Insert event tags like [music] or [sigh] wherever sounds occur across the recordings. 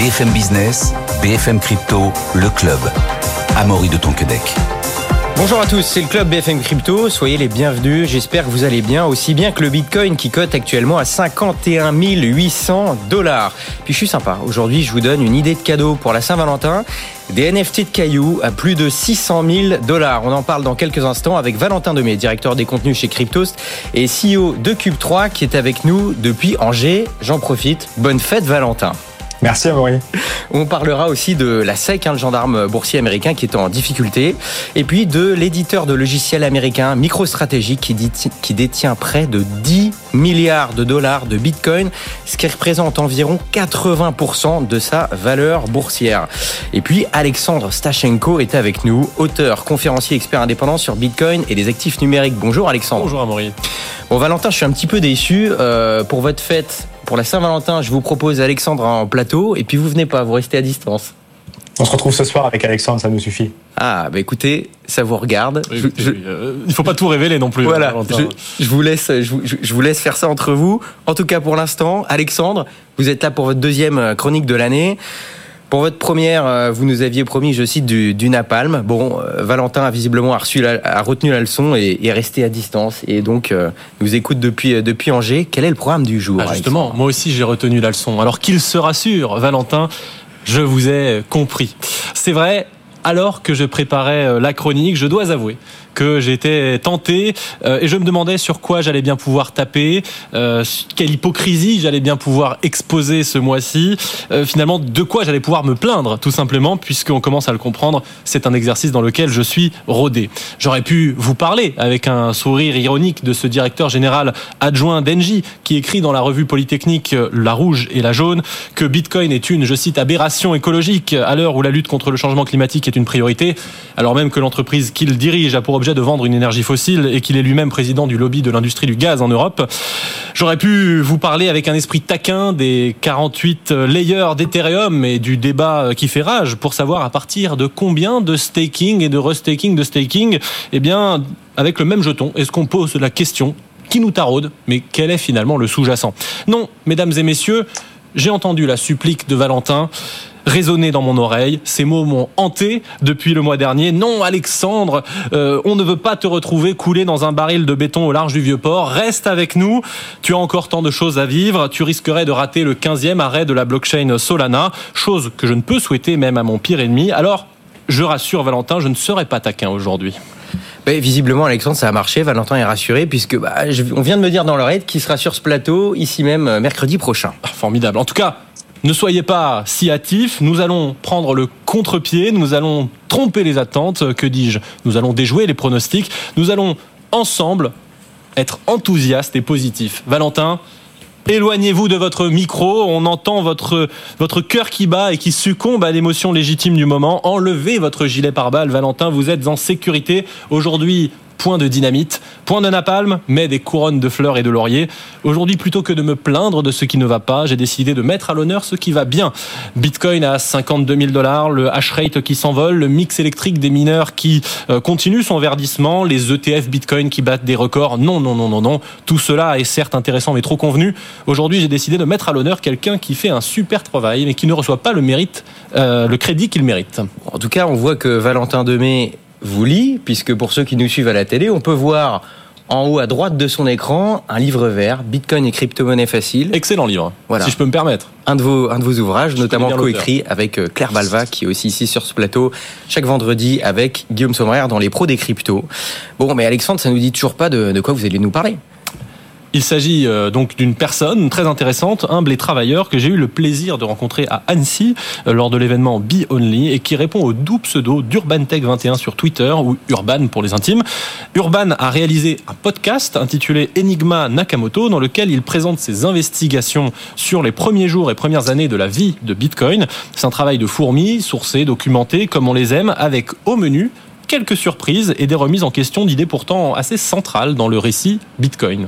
BFM Business, BFM Crypto, le club. Amaury de Tonquedec. Bonjour à tous, c'est le club BFM Crypto, soyez les bienvenus, j'espère que vous allez bien, aussi bien que le Bitcoin qui cote actuellement à 51 800 dollars. Puis je suis sympa, aujourd'hui je vous donne une idée de cadeau pour la Saint-Valentin, des NFT de cailloux à plus de 600 000 dollars. On en parle dans quelques instants avec Valentin Demey, directeur des contenus chez Cryptost et CEO de Cube3 qui est avec nous depuis Angers. J'en profite, bonne fête Valentin. Merci Amaury. On parlera aussi de la SEC, hein, le gendarme boursier américain qui est en difficulté, et puis de l'éditeur de logiciels américain MicroStrategy qui, qui détient près de 10 milliards de dollars de Bitcoin, ce qui représente environ 80% de sa valeur boursière. Et puis Alexandre Stachenko est avec nous, auteur, conférencier, expert indépendant sur Bitcoin et les actifs numériques. Bonjour Alexandre. Bonjour Amaury. Bon Valentin, je suis un petit peu déçu. Euh, pour votre fête, pour la Saint-Valentin, je vous propose Alexandre en plateau et puis vous venez pas, vous restez à distance. On se retrouve ce soir avec Alexandre, ça nous suffit. Ah, bah écoutez, ça vous regarde. Oui, je, euh, il faut pas tout révéler non plus. Voilà, je, je, vous laisse, je, je, vous laisse faire ça entre vous. En tout cas, pour l'instant, Alexandre, vous êtes là pour votre deuxième euh, chronique de l'année. Pour votre première, euh, vous nous aviez promis, je cite, du, du napalm. Bon, euh, Valentin a visiblement reçu la, a retenu la leçon et est resté à distance et donc euh, nous écoute depuis depuis Angers. Quel est le programme du jour ah, Justement, moi aussi j'ai retenu la leçon. Alors qu'il se rassure, Valentin, je vous ai compris. C'est vrai, alors que je préparais la chronique, je dois avouer que j'étais tenté euh, et je me demandais sur quoi j'allais bien pouvoir taper, euh, quelle hypocrisie j'allais bien pouvoir exposer ce mois-ci, euh, finalement de quoi j'allais pouvoir me plaindre tout simplement puisqu'on commence à le comprendre, c'est un exercice dans lequel je suis rodé. J'aurais pu vous parler avec un sourire ironique de ce directeur général adjoint d'Engie qui écrit dans la revue Polytechnique La Rouge et la Jaune que Bitcoin est une, je cite, aberration écologique à l'heure où la lutte contre le changement climatique est une priorité, alors même que l'entreprise qu'il dirige a pour objet de vendre une énergie fossile et qu'il est lui-même président du lobby de l'industrie du gaz en Europe. J'aurais pu vous parler avec un esprit taquin des 48 layers d'Ethereum et du débat qui fait rage pour savoir à partir de combien de staking et de restaking de staking, eh bien, avec le même jeton, est-ce qu'on pose la question qui nous taraude, mais quel est finalement le sous-jacent? Non, mesdames et messieurs, j'ai entendu la supplique de Valentin résonner dans mon oreille. Ces mots m'ont hanté depuis le mois dernier. Non, Alexandre, euh, on ne veut pas te retrouver coulé dans un baril de béton au large du Vieux-Port. Reste avec nous. Tu as encore tant de choses à vivre. Tu risquerais de rater le 15e arrêt de la blockchain Solana, chose que je ne peux souhaiter même à mon pire ennemi. Alors, je rassure Valentin, je ne serai pas taquin aujourd'hui. Visiblement, Alexandre, ça a marché. Valentin est rassuré puisque bah, on vient de me dire dans l'oreille qu'il sera sur ce plateau ici même euh, mercredi prochain. Ah, formidable. En tout cas, ne soyez pas si hâtifs, nous allons prendre le contre-pied, nous allons tromper les attentes, que dis-je Nous allons déjouer les pronostics, nous allons ensemble être enthousiastes et positifs. Valentin, éloignez-vous de votre micro, on entend votre, votre cœur qui bat et qui succombe à l'émotion légitime du moment. Enlevez votre gilet pare-balles, Valentin, vous êtes en sécurité. Aujourd'hui, point de dynamite, point de napalm, mais des couronnes de fleurs et de lauriers. Aujourd'hui, plutôt que de me plaindre de ce qui ne va pas, j'ai décidé de mettre à l'honneur ce qui va bien. Bitcoin à 52 000 dollars, le hash rate qui s'envole, le mix électrique des mineurs qui euh, continue son verdissement, les ETF Bitcoin qui battent des records. Non, non, non, non, non. Tout cela est certes intéressant mais trop convenu. Aujourd'hui, j'ai décidé de mettre à l'honneur quelqu'un qui fait un super travail mais qui ne reçoit pas le mérite, euh, le crédit qu'il mérite. En tout cas, on voit que Valentin Demey vous lit, puisque pour ceux qui nous suivent à la télé, on peut voir en haut à droite de son écran un livre vert, Bitcoin et crypto-monnaie facile. Excellent livre, voilà. si je peux me permettre. Un de vos, un de vos ouvrages, notamment coécrit avec euh, Claire Balva, qui est aussi ici sur ce plateau, chaque vendredi avec Guillaume Sommerer dans les pros des cryptos. Bon, mais Alexandre, ça nous dit toujours pas de, de quoi vous allez nous parler. Il s'agit euh, donc d'une personne très intéressante, humble et travailleur, que j'ai eu le plaisir de rencontrer à Annecy euh, lors de l'événement Be Only et qui répond au doux pseudo d'UrbanTech21 sur Twitter ou Urban pour les intimes. Urban a réalisé un podcast intitulé Enigma Nakamoto dans lequel il présente ses investigations sur les premiers jours et premières années de la vie de Bitcoin. C'est un travail de fourmi, sourcé, documenté, comme on les aime, avec au menu quelques surprises et des remises en question d'idées pourtant assez centrales dans le récit Bitcoin.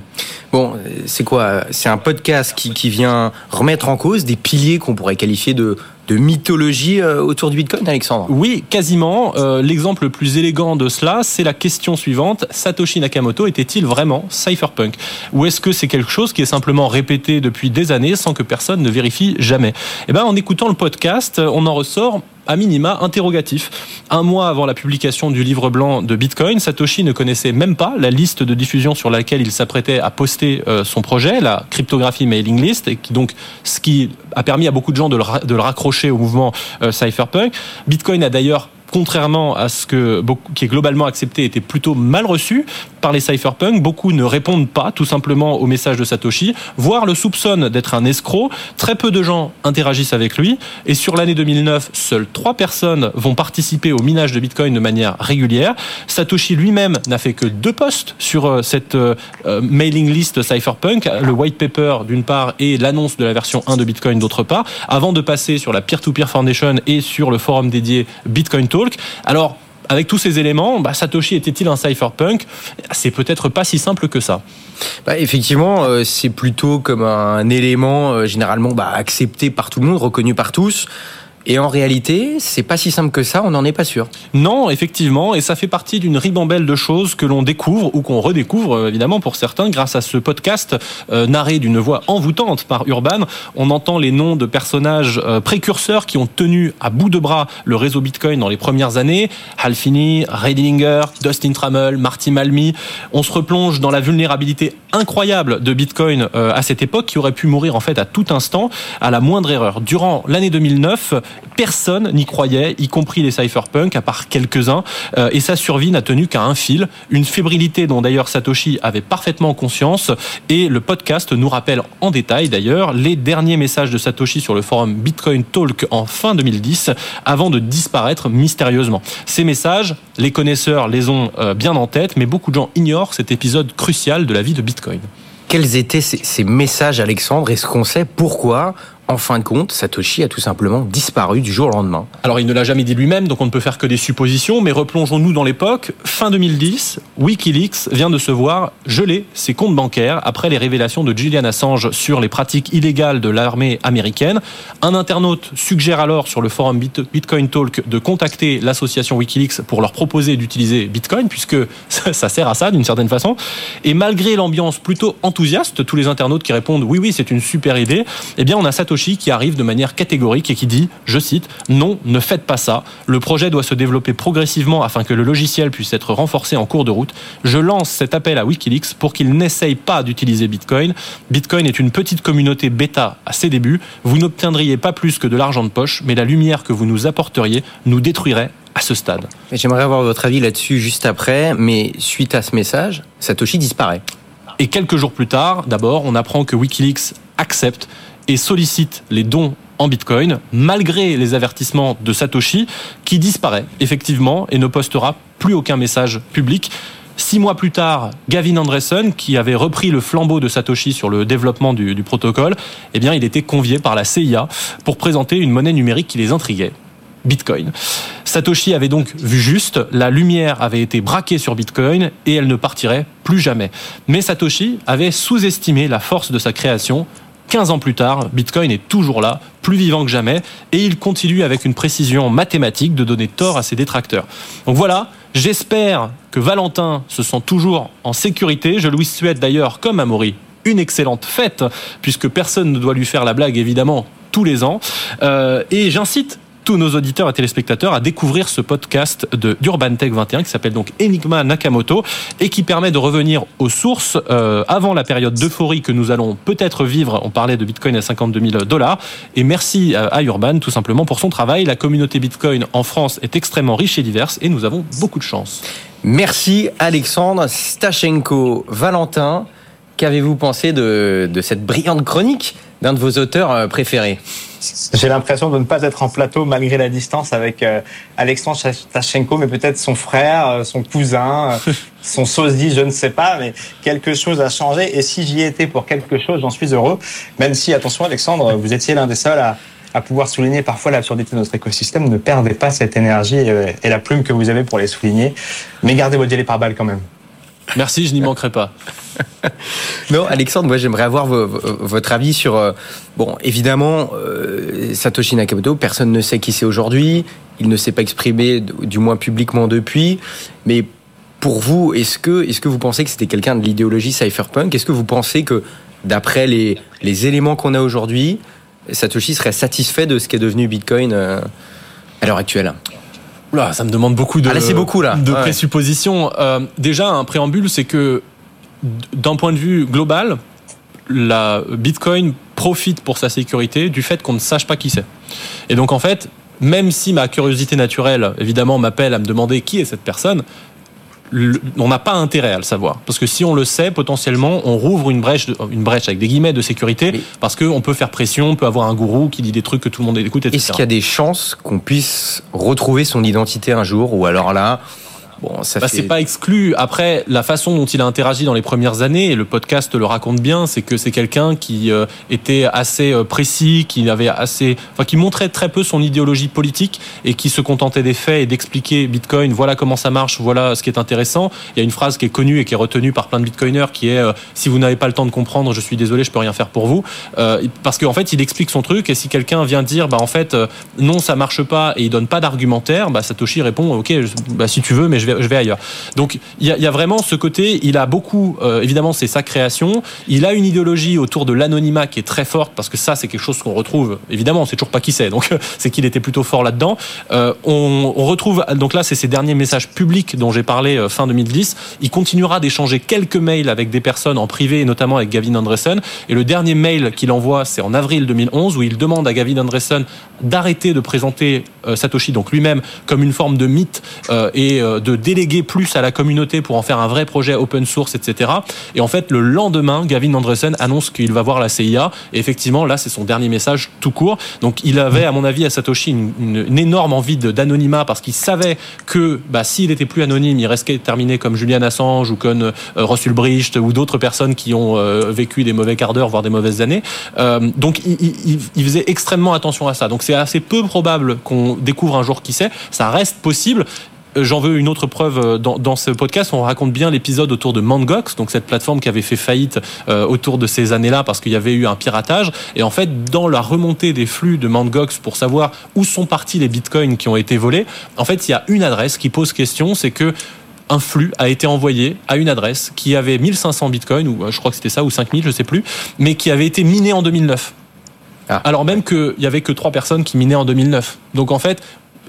Bon, c'est quoi? C'est un podcast qui, qui vient remettre en cause des piliers qu'on pourrait qualifier de, de mythologie euh, autour du Bitcoin, Alexandre? Oui, quasiment. Euh, L'exemple le plus élégant de cela, c'est la question suivante. Satoshi Nakamoto était-il vraiment cypherpunk? Ou est-ce que c'est quelque chose qui est simplement répété depuis des années sans que personne ne vérifie jamais? Eh ben, en écoutant le podcast, on en ressort à minima interrogatif. Un mois avant la publication du livre blanc de Bitcoin, Satoshi ne connaissait même pas la liste de diffusion sur laquelle il s'apprêtait à poster euh, son projet, la cryptographie mailing list, et qui donc ce qui a permis à beaucoup de gens de le, raccrocher au mouvement euh, cypherpunk. Bitcoin a d'ailleurs contrairement à ce que beaucoup, qui est globalement accepté, était plutôt mal reçu par les cypherpunks. Beaucoup ne répondent pas tout simplement au message de Satoshi, voire le soupçonnent d'être un escroc. Très peu de gens interagissent avec lui. Et sur l'année 2009, seules trois personnes vont participer au minage de Bitcoin de manière régulière. Satoshi lui-même n'a fait que deux posts sur euh, cette euh, mailing list cypherpunk, le white paper d'une part et l'annonce de la version 1 de Bitcoin d'autre part, avant de passer sur la Peer-to-Peer Foundation et sur le forum dédié Bitcoin Talk. Alors, avec tous ces éléments, bah, Satoshi était-il un cypherpunk? C'est peut-être pas si simple que ça. Bah, effectivement, euh, c'est plutôt comme un élément euh, généralement bah, accepté par tout le monde, reconnu par tous. Et en réalité, c'est pas si simple que ça, on n'en est pas sûr. Non, effectivement, et ça fait partie d'une ribambelle de choses que l'on découvre ou qu'on redécouvre, euh, évidemment, pour certains, grâce à ce podcast euh, narré d'une voix envoûtante par Urban. On entend les noms de personnages euh, précurseurs qui ont tenu à bout de bras le réseau Bitcoin dans les premières années. Hal Finney, Ray Dillinger, Dustin Trammell, Marty Malmy. On se replonge dans la vulnérabilité incroyable de Bitcoin euh, à cette époque, qui aurait pu mourir en fait à tout instant, à la moindre erreur. Durant l'année 2009, personne n'y croyait, y compris les cypherpunks, à part quelques-uns, euh, et sa survie n'a tenu qu'à un fil, une fébrilité dont d'ailleurs Satoshi avait parfaitement conscience, et le podcast nous rappelle en détail d'ailleurs les derniers messages de Satoshi sur le forum Bitcoin Talk en fin 2010, avant de disparaître mystérieusement. Ces messages, les connaisseurs les ont euh, bien en tête, mais beaucoup de gens ignorent cet épisode crucial de la vie de Bitcoin. Quels étaient ces, messages, Alexandre? Est-ce qu'on sait pourquoi en fin de compte, Satoshi a tout simplement disparu du jour au lendemain. Alors il ne l'a jamais dit lui-même, donc on ne peut faire que des suppositions, mais replongeons-nous dans l'époque. Fin 2010, Wikileaks vient de se voir geler ses comptes bancaires après les révélations de Julian Assange sur les pratiques illégales de l'armée américaine. Un internaute suggère alors sur le forum Bitcoin Talk de contacter l'association Wikileaks pour leur proposer d'utiliser Bitcoin, puisque [laughs] ça sert à ça d'une certaine façon. Et malgré l'ambiance plutôt enthousiaste, tous les internautes qui répondent oui oui c'est une super idée, eh bien on a Satoshi qui arrive de manière catégorique et qui dit, je cite, non, ne faites pas ça. Le projet doit se développer progressivement afin que le logiciel puisse être renforcé en cours de route. Je lance cet appel à Wikileaks pour qu'il n'essaye pas d'utiliser Bitcoin. Bitcoin est une petite communauté bêta à ses débuts. Vous n'obtiendriez pas plus que de l'argent de poche, mais la lumière que vous nous apporteriez nous détruirait à ce stade. J'aimerais avoir votre avis là-dessus juste après, mais suite à ce message, Satoshi disparaît. Et quelques jours plus tard, d'abord, on apprend que Wikileaks accepte et sollicite les dons en Bitcoin, malgré les avertissements de Satoshi, qui disparaît effectivement et ne postera plus aucun message public. Six mois plus tard, Gavin Andresen, qui avait repris le flambeau de Satoshi sur le développement du, du, protocole, eh bien, il était convié par la CIA pour présenter une monnaie numérique qui les intriguait. Bitcoin. Satoshi avait donc vu juste, la lumière avait été braquée sur Bitcoin et elle ne partirait plus jamais. Mais Satoshi avait sous-estimé la force de sa création 15 ans plus tard, Bitcoin est toujours là, plus vivant que jamais, et il continue avec une précision mathématique de donner tort à ses détracteurs. Donc voilà, j'espère que Valentin se sent toujours en sécurité. Je lui souhaite d'ailleurs, comme Amaury, une excellente fête, puisque personne ne doit lui faire la blague, évidemment, tous les ans. Euh, et j'incite tous nos auditeurs et téléspectateurs à découvrir ce podcast de d'Urban Tech 21 qui s'appelle donc Enigma Nakamoto et qui permet de revenir aux sources euh, avant la période d'euphorie que nous allons peut-être vivre. On parlait de Bitcoin à 52 000 dollars. Et merci à Urban tout simplement pour son travail. La communauté Bitcoin en France est extrêmement riche et diverse et nous avons beaucoup de chance. Merci Alexandre Stachenko Valentin. Qu'avez-vous pensé de cette brillante chronique d'un de vos auteurs euh, préférés J'ai l'impression de ne pas être en plateau malgré la distance avec euh, Alexandre Tachenko, mais peut-être son frère, euh, son cousin, [laughs] son sosie, je ne sais pas, mais quelque chose a changé. Et si j'y étais pour quelque chose, j'en suis heureux. Même si, attention Alexandre, vous étiez l'un des seuls à, à pouvoir souligner parfois l'absurdité de notre écosystème. Ne perdez pas cette énergie et la plume que vous avez pour les souligner, mais gardez votre dialet par balle quand même. Merci, je n'y manquerai pas. [laughs] non, Alexandre, moi j'aimerais avoir votre avis sur. Euh, bon, évidemment, euh, Satoshi Nakamoto, personne ne sait qui c'est aujourd'hui. Il ne s'est pas exprimé, du moins publiquement depuis. Mais pour vous, est-ce que, est que vous pensez que c'était quelqu'un de l'idéologie cypherpunk? Est-ce que vous pensez que, d'après les, les éléments qu'on a aujourd'hui, Satoshi serait satisfait de ce qui est devenu Bitcoin euh, à l'heure actuelle? Oula, ça me demande beaucoup de, ah beaucoup, là. de présuppositions. déjà, un préambule, c'est que d'un point de vue global, la Bitcoin profite pour sa sécurité du fait qu'on ne sache pas qui c'est. Et donc en fait, même si ma curiosité naturelle, évidemment, m'appelle à me demander qui est cette personne, on n'a pas intérêt à le savoir. Parce que si on le sait, potentiellement, on rouvre une brèche, une brèche avec des guillemets de sécurité, parce qu'on peut faire pression, on peut avoir un gourou qui dit des trucs que tout le monde écoute, etc. Est-ce qu'il y a des chances qu'on puisse retrouver son identité un jour, ou alors là, Bon, ça bah, c'est pas exclu. Après, la façon dont il a interagi dans les premières années, et le podcast le raconte bien, c'est que c'est quelqu'un qui euh, était assez euh, précis, qui avait assez, enfin, qui montrait très peu son idéologie politique et qui se contentait des faits et d'expliquer Bitcoin. Voilà comment ça marche. Voilà ce qui est intéressant. Il y a une phrase qui est connue et qui est retenue par plein de Bitcoiners, qui est euh, si vous n'avez pas le temps de comprendre, je suis désolé, je peux rien faire pour vous. parce qu'en fait, il explique son truc et si quelqu'un vient dire, bah en fait, non, ça marche pas et il donne pas d'argumentaire, bah Satoshi répond, ok, bah, si tu veux, mais je vais je vais ailleurs. Donc il y, a, vraiment ce côté, il a beaucoup, euh, évidemment c'est sa création, il a une idéologie autour de l'anonymat qui est très forte, parce que ça c'est quelque chose qu'on retrouve, évidemment on sait toujours pas qui c'est, donc [laughs] c'est qu'il était plutôt fort là-dedans. Euh, on, retrouve, donc là c'est ses derniers messages publics dont j'ai parlé euh, fin 2010, il continuera d'échanger quelques mails avec des personnes en privé, notamment avec Gavin Andresen, et le dernier mail qu'il envoie c'est en avril 2011, où il demande à Gavin Andresen d'arrêter de présenter Satoshi, donc lui-même, comme une forme de mythe et de déléguer plus à la communauté pour en faire un vrai projet open source, etc. Et en fait, le lendemain, Gavin Andresen annonce qu'il va voir la CIA. Et effectivement, là, c'est son dernier message tout court. Donc, il avait, à mon avis, à Satoshi, une, énorme envie d'anonymat parce qu'il savait que bah, s'il était plus anonyme, il restait terminé comme Julian Assange ou comme euh, Russell Bricht ou d'autres personnes qui ont euh, vécu des mauvais quarts d'heure, voire des mauvaises années. Euh, donc, il, faisait extrêmement attention à ça. Donc, c'est assez peu probable qu'on découvre un jour qui c'est. Ça reste possible. Euh, j'en veux une autre preuve euh, dans, dans, ce podcast. On raconte bien l'épisode autour de Mangox, donc cette plateforme qui avait fait faillite euh, autour de ces années-là parce qu'il y avait eu un piratage. Et en fait, dans la remontée des flux de Mangox pour savoir où sont partis les bitcoins qui ont été volés, en fait, il y a une adresse qui pose question, c'est que un flux a été envoyé à une adresse qui avait 1500 bitcoins, ou je crois que c'était ça, ou 5000, je sais plus, mais qui avait été miné en 2009. Ah. Alors même qu'il y avait que trois personnes qui minaient en 2009. Donc en fait,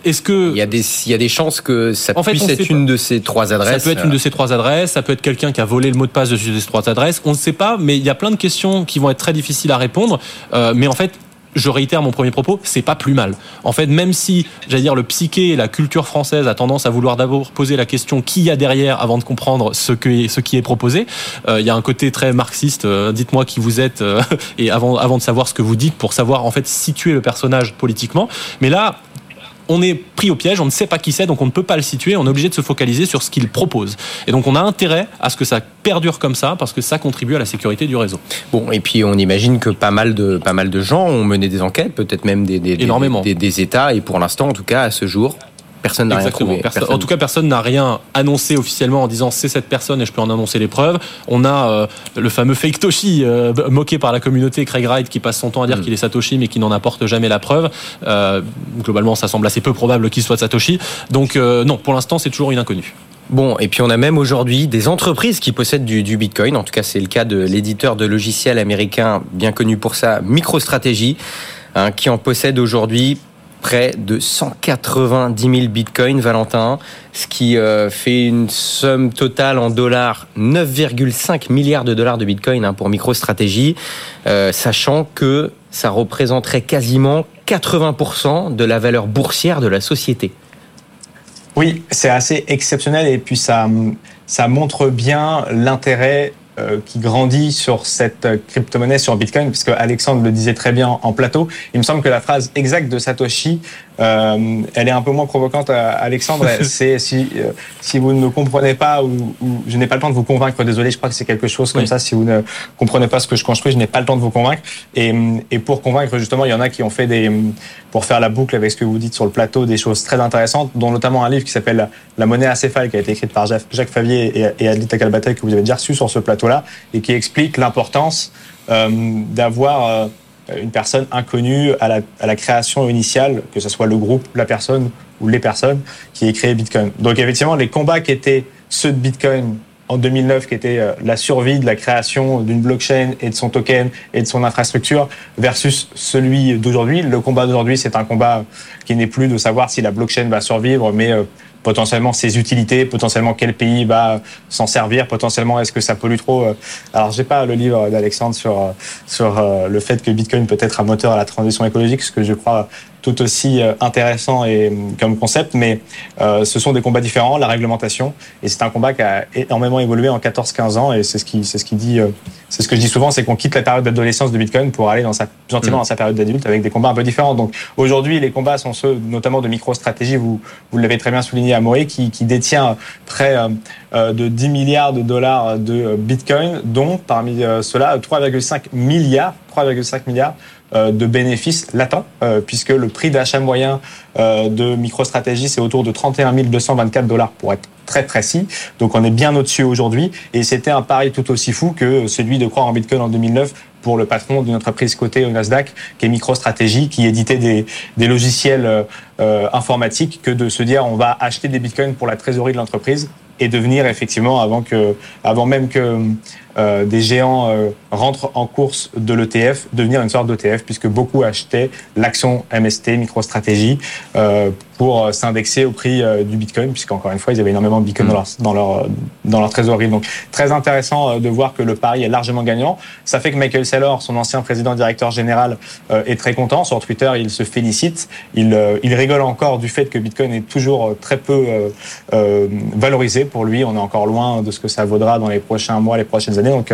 est-ce que il y a des il y a des chances que ça puisse être une de ces trois adresses Ça peut être une de ces trois adresses. Ça peut être quelqu'un qui a volé le mot de passe de ces trois adresses. On ne sait pas, mais il y a plein de questions qui vont être très difficiles à répondre. Euh, mais en fait, je réitère mon premier propos, c'est pas plus mal. En fait, même si, j'allais dire, le psyché et la culture française a tendance à vouloir d'abord poser la question qui y a derrière avant de comprendre ce, que, ce qui est proposé, euh, il y a un côté très marxiste, euh, dites-moi qui vous êtes, euh, [laughs] et avant, avant de savoir ce que vous dites, pour savoir en fait situer le personnage politiquement. Mais là, on est pris au piège, on ne sait pas qui c'est, donc on ne peut pas le situer, on est obligé de se focaliser sur ce qu'il propose. Et donc on a intérêt à ce que ça perdure comme ça, parce que ça contribue à la sécurité du réseau. Bon, et puis on imagine que pas mal de, pas mal de gens ont mené des enquêtes, peut-être même des, des, des, des États, et pour l'instant, en tout cas, à ce jour, Personne n'a rien trouvé. En tout cas, personne n'a rien annoncé officiellement en disant c'est cette personne et je peux en annoncer les preuves. On a euh, le fameux fake Toshi euh, moqué par la communauté Craig Wright qui passe son temps à dire mm. qu'il est Satoshi mais qui n'en apporte jamais la preuve. Euh, globalement, ça semble assez peu probable qu'il soit Satoshi. Donc non, pour l'instant, c'est toujours une inconnue. Bon, et puis on a même aujourd'hui des entreprises qui possèdent du, du Bitcoin. En tout cas, c'est le cas de l'éditeur de logiciels américain bien connu pour ça, MicroStrategy, hein, qui en possède aujourd'hui près de 190 000 bitcoins, Valentin, ce qui euh, fait une somme totale en dollars 9,5 milliards de dollars de bitcoin hein, pour MicroStrategy, euh, sachant que ça représenterait quasiment 80% de la valeur boursière de la société. Oui, c'est assez exceptionnel et puis ça montre bien l'intérêt euh, qui grandit sur cette crypto-monnaie, sur Bitcoin, puisque Alexandre le disait très bien en plateau. Il me semble que la phrase exacte de Satoshi, euh, elle est un peu moins provocante, Alexandre. c'est [laughs] si, euh, si vous ne comprenez pas ou, ou je n'ai pas le temps de vous convaincre, désolé, je crois que c'est quelque chose comme ça. Si vous ne comprenez pas ce que je construis, je n'ai pas le temps de vous convaincre. Et, et pour convaincre, justement, il y en a qui ont fait des, pour faire la boucle avec ce que vous dites sur le plateau, des choses très intéressantes, dont notamment un livre qui s'appelle La monnaie acéphale, qui a été écrit par Jacques Favier et, et Kalbatek, que vous avez déjà reçu sur ce plateau là et qui explique l'importance euh, d'avoir euh, une personne inconnue à la, création initiale, que ce soit le groupe, la personne ou les personnes qui aient créé Bitcoin. Donc effectivement, les combats qui étaient ceux de Bitcoin en 2009, qui étaient euh, la survie de la création d'une blockchain et de son token et de son infrastructure, versus celui d'aujourd'hui. Le combat d'aujourd'hui, c'est un combat qui n'est plus de savoir si la blockchain va survivre, mais potentiellement ses utilités, potentiellement quel pays va s'en servir, potentiellement est-ce que ça pollue trop. Euh. Alors j'ai pas le livre d'Alexandre sur euh, sur euh, le fait que Bitcoin peut être un moteur à la transition écologique, ce que je crois tout aussi euh, intéressant et euh, comme concept, mais euh, ce sont des combats différents, la réglementation, et c'est un combat qui a énormément évolué en 14-15 ans, et c'est ce qui, c'est ce qui dit, c'est ce que je dis souvent, c'est qu'on quitte la période d'adolescence de Bitcoin pour aller dans sa, gentiment mmh. dans sa période d'adulte avec des combats un peu différents. Donc aujourd'hui, les combats sont ceux, notamment de micro-stratégie, vous, vous l'avez très bien souligné à Moé, qui, qui détient près de 10 milliards de dollars de Bitcoin, dont parmi ceux-là 3,5 milliards, 3,5 milliards euh, de bénéfices latents, euh, puisque le prix d'achat moyen euh, de MicroStrategy, c'est autour de 31 224 dollars pour être très précis. Donc on est bien au-dessus aujourd'hui. Et c'était un pari tout aussi fou que celui de croire en Bitcoin en 2009 pour le patron d'une entreprise cotée au Nasdaq, qui est MicroStrategy, qui éditait des, des logiciels informatiques, que de se dire on va acheter des bitcoins pour la trésorerie de l'entreprise et devenir effectivement avant que, avant même que euh, des géants euh, rentrent en course de l'ETF, devenir une sorte d'ETF, puisque beaucoup achetaient l'action MST, MicroStratégie, euh, pour s'indexer au prix euh, du Bitcoin, puisqu'encore une fois, ils avaient énormément de Bitcoin dans, leur, dans, leur, dans leur trésorerie. Donc, très intéressant euh, de voir que le pari est largement gagnant. Ça fait que Michael Saylor, son ancien président directeur général, est très content. Sur Twitter, il se félicite. Il, il rigole encore du fait que Bitcoin est toujours très peu valorisé. Pour lui, on est encore loin de ce que ça vaudra dans les prochains mois, les prochaines années. Donc,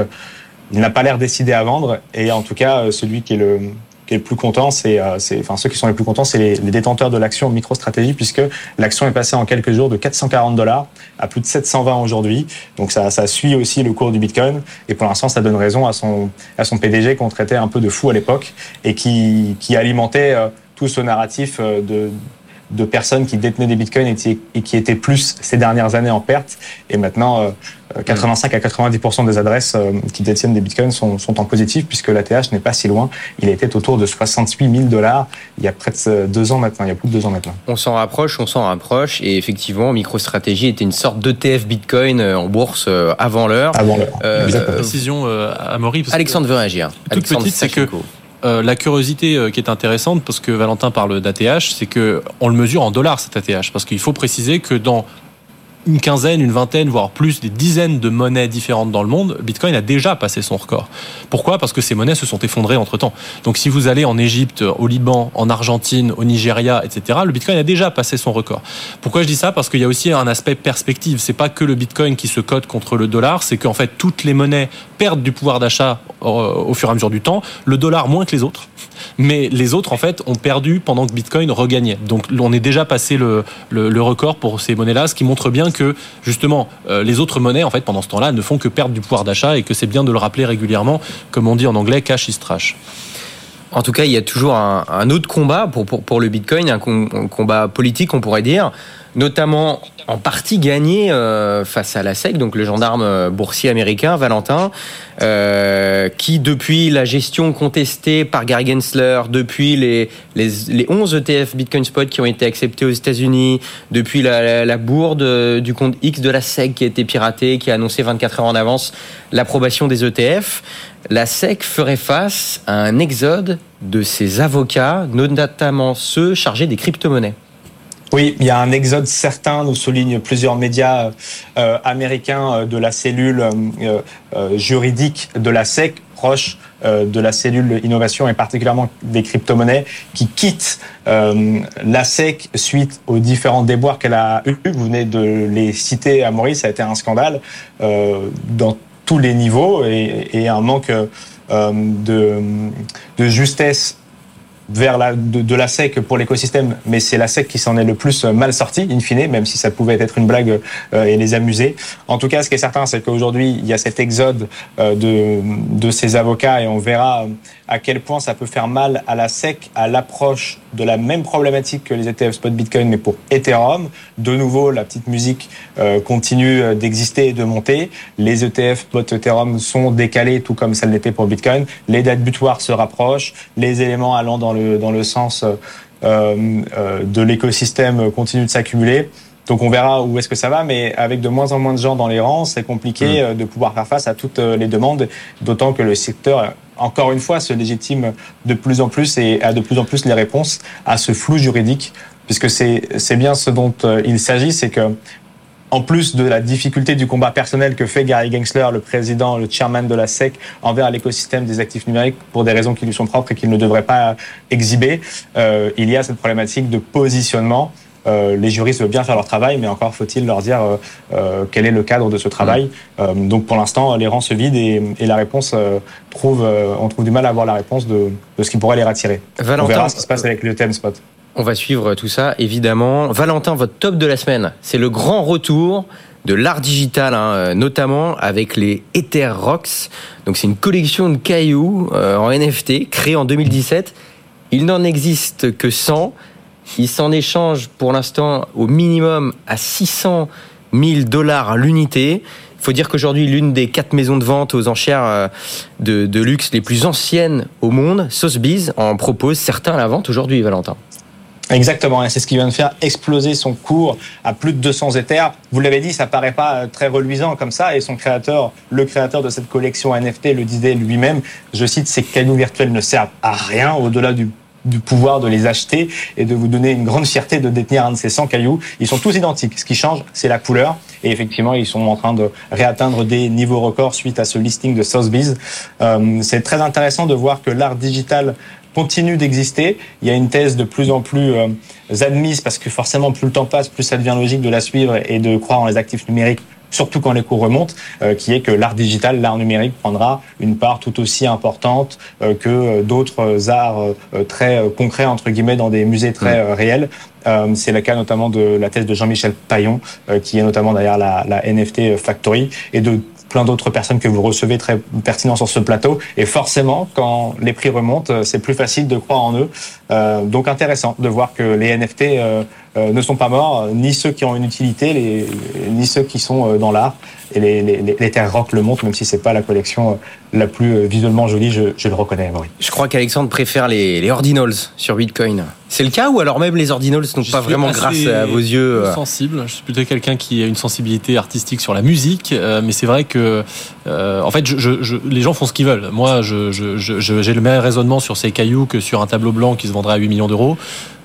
il n'a pas l'air décidé à vendre. Et en tout cas, celui qui est le qui est le plus content, c'est, euh, enfin ceux qui sont les plus contents, c'est les, détenteurs de l'action MicroStratégie, puisque l'action est passée en quelques jours de 440 dollars à plus de 720 aujourd'hui. Donc ça, ça suit aussi le cours du Bitcoin. Et pour l'instant, ça donne raison à son, à son PDG qu'on traitait un peu de fou à l'époque et qui, qui alimentait euh, tout ce narratif euh, de de personnes qui détenaient des bitcoins et qui étaient plus ces dernières années en perte. Et maintenant, 85 euh, à 90% des adresses euh, qui détiennent des bitcoins sont, sont en positif puisque l'ATH n'est pas si loin. Il était autour de 68 000 dollars il y a près de deux ans maintenant. Il y a plus de deux ans maintenant. On s'en rapproche, on s'en rapproche. Et effectivement, MicroStrategy était une sorte d'ETF bitcoin euh, en bourse avant l'heure. Avant l'heure. Euh, précision à Maury. Alexandre veut réagir. Toute petite, c'est que euh, la curiosité qui est intéressante, parce que Valentin parle d'ATH, c'est que on le mesure en dollars cet ATH, parce qu'il faut préciser que dans une quinzaine, une vingtaine, voire plus, des dizaines de monnaies différentes dans le monde, Bitcoin a déjà passé son record. Pourquoi? Parce que ces monnaies se sont effondrées entre-temps. Donc si vous allez en Égypte, au Liban, en Argentine, au Nigeria, etc., le Bitcoin a déjà passé son record. Pourquoi je dis ça? Parce qu'il y a aussi un aspect perspective. C'est pas que le Bitcoin qui se cote contre le dollar, c'est qu'en fait toutes les monnaies perdent du pouvoir d'achat au fur et à mesure du temps. Le dollar moins que les autres mais les autres en fait ont perdu pendant que Bitcoin regagnait. Donc on est déjà passé le, le, record pour ces monnaies-là, ce qui montre bien que justement euh, les autres monnaies en fait pendant ce temps-là ne font que perdre du pouvoir d'achat et que c'est bien de le rappeler régulièrement, comme on dit en anglais, cash is trash. En tout cas, il y a toujours un, autre combat pour, pour, le Bitcoin, un, combat politique, on pourrait dire, notamment en partie gagné euh, face à la SEC, donc le gendarme euh, boursier américain, Valentin, euh, qui depuis la gestion contestée par Gary Gensler, depuis les, les, les 11 ETF Bitcoin Spot qui ont été acceptés aux États-Unis, depuis la, bourde du compte X de la SEC qui a été piratée, qui a annoncé 24 heures en avance l'approbation des ETF, la SEC ferait face à un exode de ses avocats, notamment ceux chargés des crypto-monnaies. Oui, il y a un exode certain, nous soulignent plusieurs médias euh, américains euh, de la cellule euh, euh, juridique de la SEC, proche euh, de la cellule innovation et particulièrement des crypto-monnaies, qui quittent la SEC suite aux différents déboires qu'elle a eu. Vous venez de les citer à Maurice, ça a été un scandale. dans tous les niveaux et, et un manque de, de justesse vers la, de, la SEC pour l'écosystème, mais c'est la SEC qui s'en est le plus mal sortie, in fine, même si ça pouvait être une blague euh, et les amuser. En tout cas, ce qui est certain, c'est qu'aujourd'hui, il y a cet exode euh, de, de ces avocats et on verra à quel point ça peut faire mal à la SEC à l'approche de la même problématique que les ETF spot Bitcoin, mais pour Ethereum. De nouveau, la petite musique euh, continue d'exister et de monter. Les ETF spot Ethereum sont décalés, tout comme ça l'était pour Bitcoin. Les dates butoirs se rapprochent. Les éléments allant dans le, dans le sens euh, euh, de l'écosystème continuent de s'accumuler. Donc on verra où est-ce que ça va, mais avec de moins en moins de gens dans les rangs, c'est compliqué mmh. de pouvoir faire face à toutes les demandes, d'autant que le secteur encore une fois, se légitime de plus en plus et a de plus en plus les réponses à ce flou juridique, puisque c'est bien ce dont euh, il s'agit, c'est que en plus de la difficulté du combat personnel que fait Gary Gensler, le président, le chairman de la SEC, envers l'écosystème des actifs numériques pour des raisons qui lui sont propres et qu'il ne devrait pas exhiber, euh, il y a cette problématique de positionnement euh, les juristes veulent bien faire leur travail, mais encore faut-il leur dire euh, euh, quel est le cadre de ce travail. donc pour l'instant, les rangs se vident et, la réponse trouve, on trouve du mal à avoir la réponse de, ce qui pourrait les rattirer. on verra ce qui se passe avec le thème spot. On va suivre tout ça, évidemment. Valentin, votre top de la semaine, c'est le grand retour de l'art digital, hein, notamment avec les Ether Rocks. Donc c'est une collection de cailloux en NFT créée en 2017. Il n'en existe que 100. Il s'en échange pour l'instant au minimum à 600 000 dollars l'unité. Il faut dire qu'aujourd'hui, l'une des quatre maisons de vente aux enchères euh, de, luxe les plus anciennes au monde, Sotheby's, en propose certains à la vente aujourd'hui, Valentin. Exactement, c'est ce qui vient de faire exploser son cours à plus de 200 éthers. Vous l'avez dit, ça paraît pas euh, très reluisant comme ça, et son créateur, le créateur de cette collection NFT, le disait lui-même. Je cite, ces cailloux virtuels ne servent à rien au-delà du du pouvoir de les acheter et de vous donner une grande fierté de détenir un de ces 100 cailloux. Ils sont tous identiques. Ce qui change, c'est la couleur. Et effectivement, ils sont en train de réatteindre des niveaux records suite à ce listing de Sotheby's. Euh, c'est très intéressant de voir que l'art digital continue d'exister. Il y a une thèse de plus en plus euh, admise parce que forcément, plus le temps passe, plus ça devient logique de la suivre et de croire en les actifs numériques surtout quand les cours remontent, euh, qui est que l'art digital, l'art numérique prendra une part tout aussi importante euh, que euh, d'autres arts très concrets, entre guillemets, dans des musées très réels. c'est le cas notamment de la thèse de Jean-Michel Payon, qui est notamment derrière la, la NFT Factory, et de plein d'autres personnes que vous recevez très pertinents sur ce plateau. Et forcément, quand les prix remontent, c'est plus facile de croire en eux. Euh, donc intéressant de voir que les NFT euh, euh, ne sont pas morts, ni ceux qui ont une utilité, les, ni ceux qui sont dans l'art. Et les, les, les terres rock le montrent, même si c'est pas la collection la plus visuellement jolie, je, je le reconnais. Oui. Je crois qu'Alexandre préfère les, les ordinals sur Bitcoin. C'est le cas ou alors même les ordinals sont pas vraiment grâce à vos yeux sensible. Je suis plutôt quelqu'un qui a une sensibilité artistique sur la musique, mais c'est vrai que en fait, je, je, les gens font ce qu'ils veulent. Moi, j'ai le même raisonnement sur ces cailloux que sur un tableau blanc qui se vendrait à 8 millions d'euros.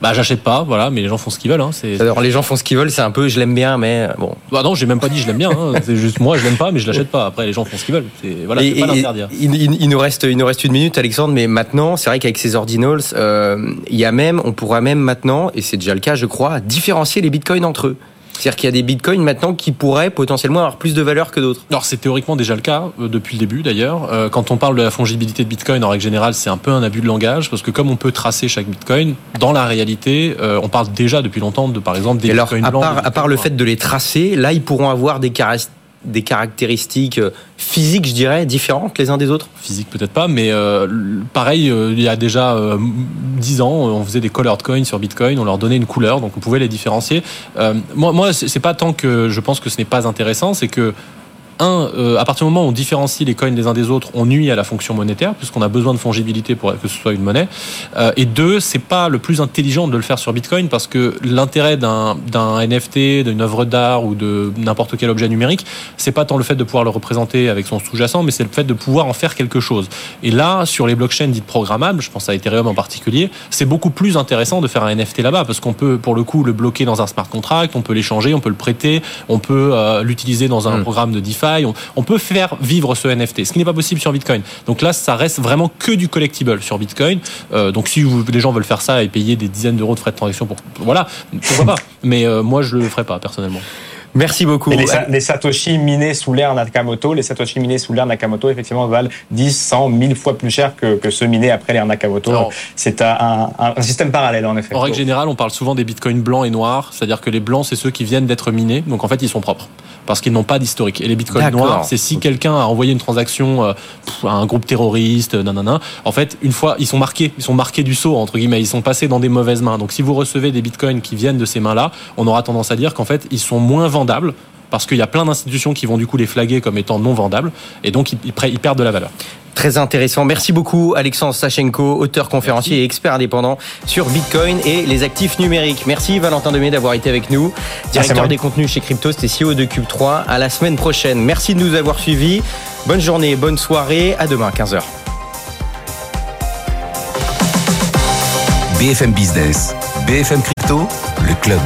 Bah, j'achète pas, voilà, mais les gens font ce qu'ils veulent. Hein, Alors, les gens font ce qu'ils veulent, c'est un peu je l'aime bien, mais bon. Bah non, j'ai même pas dit je l'aime bien, hein. c'est juste moi je l'aime pas, mais je l'achète pas. Après, les gens font ce qu'ils veulent. Voilà, et, pas l'interdire. Il, il, nous reste, il nous reste une minute, Alexandre, mais maintenant, c'est vrai qu'avec ces ordinals, euh, il y a même, on pourra même maintenant, et c'est déjà le cas, je crois, différencier les bitcoins entre eux. C'est-à-dire qu'il y a des bitcoins maintenant qui pourraient potentiellement avoir plus de valeur que d'autres. Alors c'est théoriquement déjà le cas euh, depuis le début d'ailleurs. Euh, quand on parle de la fongibilité de bitcoin en règle générale, c'est un peu un abus de langage parce que comme on peut tracer chaque bitcoin, dans la réalité, euh, on parle déjà depuis longtemps de par exemple des bitcoins à Part, à part le fait de les tracer, là ils pourront avoir des caractéristiques des caractéristiques euh, physiques, je dirais, différentes les uns des autres Physiques peut-être pas, mais euh, pareil, euh, il y a déjà dix ans, on faisait des colored coins sur Bitcoin, on leur donnait une couleur, donc on pouvait les différencier. moi, moi c'est pas tant que je pense que ce n'est pas intéressant, c'est que un, euh, à partir du moment où on différencie les coins les uns des autres, on nuit à la fonction monétaire, puisqu'on a besoin de fongibilité pour que ce soit une monnaie. Euh, et deux, c'est pas le plus intelligent de le faire sur Bitcoin, parce que l'intérêt d'un NFT, d'une œuvre d'art ou de n'importe quel objet numérique, c'est pas tant le fait de pouvoir le représenter avec son sous-jacent, mais c'est le fait de pouvoir en faire quelque chose. Et là, sur les blockchains dites programmables, je pense à Ethereum en particulier, c'est beaucoup plus intéressant de faire un NFT là-bas, parce qu'on peut, pour le coup, le bloquer dans un smart contract, on peut l'échanger, on peut le prêter, on peut euh, l'utiliser dans un hmm. programme de DeFi on, peut faire vivre ce NFT, ce qui n'est pas possible sur Bitcoin. Donc là, ça reste vraiment que du collectible sur Bitcoin. Euh, donc si vous, les gens veulent faire ça et payer des dizaines d'euros de frais de transaction pour, voilà, pourquoi pas. Mais euh, moi, je le ferai pas personnellement. Merci beaucoup. Et les, les, Satoshi minés sous l'ère Nakamoto, les Satoshi minés sous l'ère Nakamoto, effectivement, valent 10, 100, 1000 fois plus cher que, que ceux minés après l'ère Nakamoto. C'est un, un, système parallèle, en effet. En règle générale, on parle souvent des bitcoins blancs et noirs, c'est-à-dire que les blancs, c'est ceux qui viennent d'être minés, donc en fait, ils sont propres parce qu'ils n'ont pas d'historique. Et les bitcoins noirs, c'est si quelqu'un a envoyé une transaction euh, à un groupe terroriste, nanana. En fait, une fois, ils sont marqués, ils sont marqués du sceau entre guillemets, ils sont passés dans des mauvaises mains. Donc, si vous recevez des bitcoins qui viennent de ces mains-là, on aura tendance à dire qu'en fait, ils sont moins vendables parce qu'il y a plein d'institutions qui vont du coup les flaguer comme étant non vendables et donc ils, ils perdent de la valeur. Très intéressant. Merci beaucoup Alexandre Sachenko, auteur, conférencier et expert indépendant sur Bitcoin et les actifs numériques. Merci Valentin Demey d'avoir été avec nous, directeur des contenus chez Crypto, c'était CEO de Cube3. À la semaine prochaine. Merci de nous avoir suivis. Bonne journée, bonne soirée. À demain, 15h. BFM Business, BFM Crypto, le club.